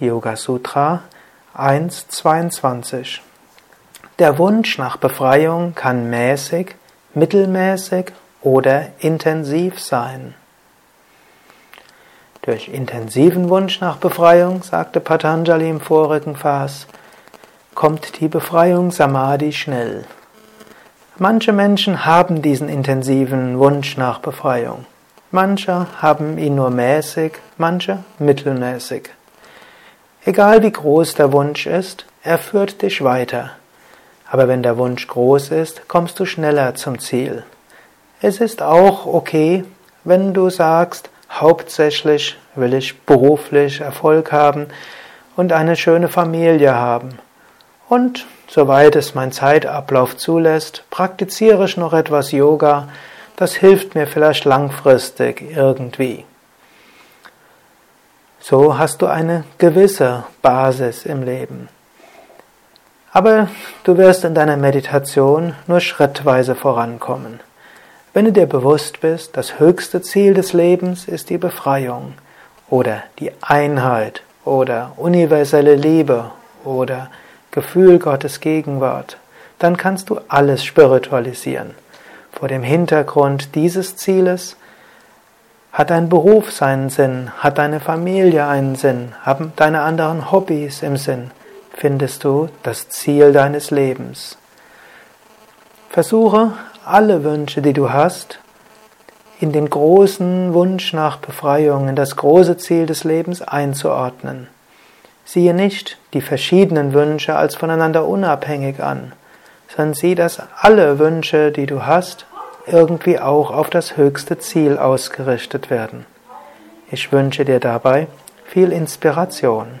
Yoga Sutra 1.22 Der Wunsch nach Befreiung kann mäßig, mittelmäßig oder intensiv sein. Durch intensiven Wunsch nach Befreiung, sagte Patanjali im vorigen Vers, kommt die Befreiung Samadhi schnell. Manche Menschen haben diesen intensiven Wunsch nach Befreiung. Manche haben ihn nur mäßig, manche mittelmäßig. Egal wie groß der Wunsch ist, er führt dich weiter. Aber wenn der Wunsch groß ist, kommst du schneller zum Ziel. Es ist auch okay, wenn du sagst, hauptsächlich will ich beruflich Erfolg haben und eine schöne Familie haben. Und soweit es mein Zeitablauf zulässt, praktiziere ich noch etwas Yoga, das hilft mir vielleicht langfristig irgendwie. So hast du eine gewisse Basis im Leben. Aber du wirst in deiner Meditation nur schrittweise vorankommen. Wenn du dir bewusst bist, das höchste Ziel des Lebens ist die Befreiung oder die Einheit oder universelle Liebe oder Gefühl Gottes Gegenwart, dann kannst du alles spiritualisieren. Vor dem Hintergrund dieses Zieles hat dein Beruf seinen Sinn? Hat deine Familie einen Sinn? Haben deine anderen Hobbys im Sinn? Findest du das Ziel deines Lebens? Versuche alle Wünsche, die du hast, in den großen Wunsch nach Befreiung, in das große Ziel des Lebens einzuordnen. Siehe nicht die verschiedenen Wünsche als voneinander unabhängig an, sondern sieh, dass alle Wünsche, die du hast, irgendwie auch auf das höchste Ziel ausgerichtet werden. Ich wünsche dir dabei viel Inspiration.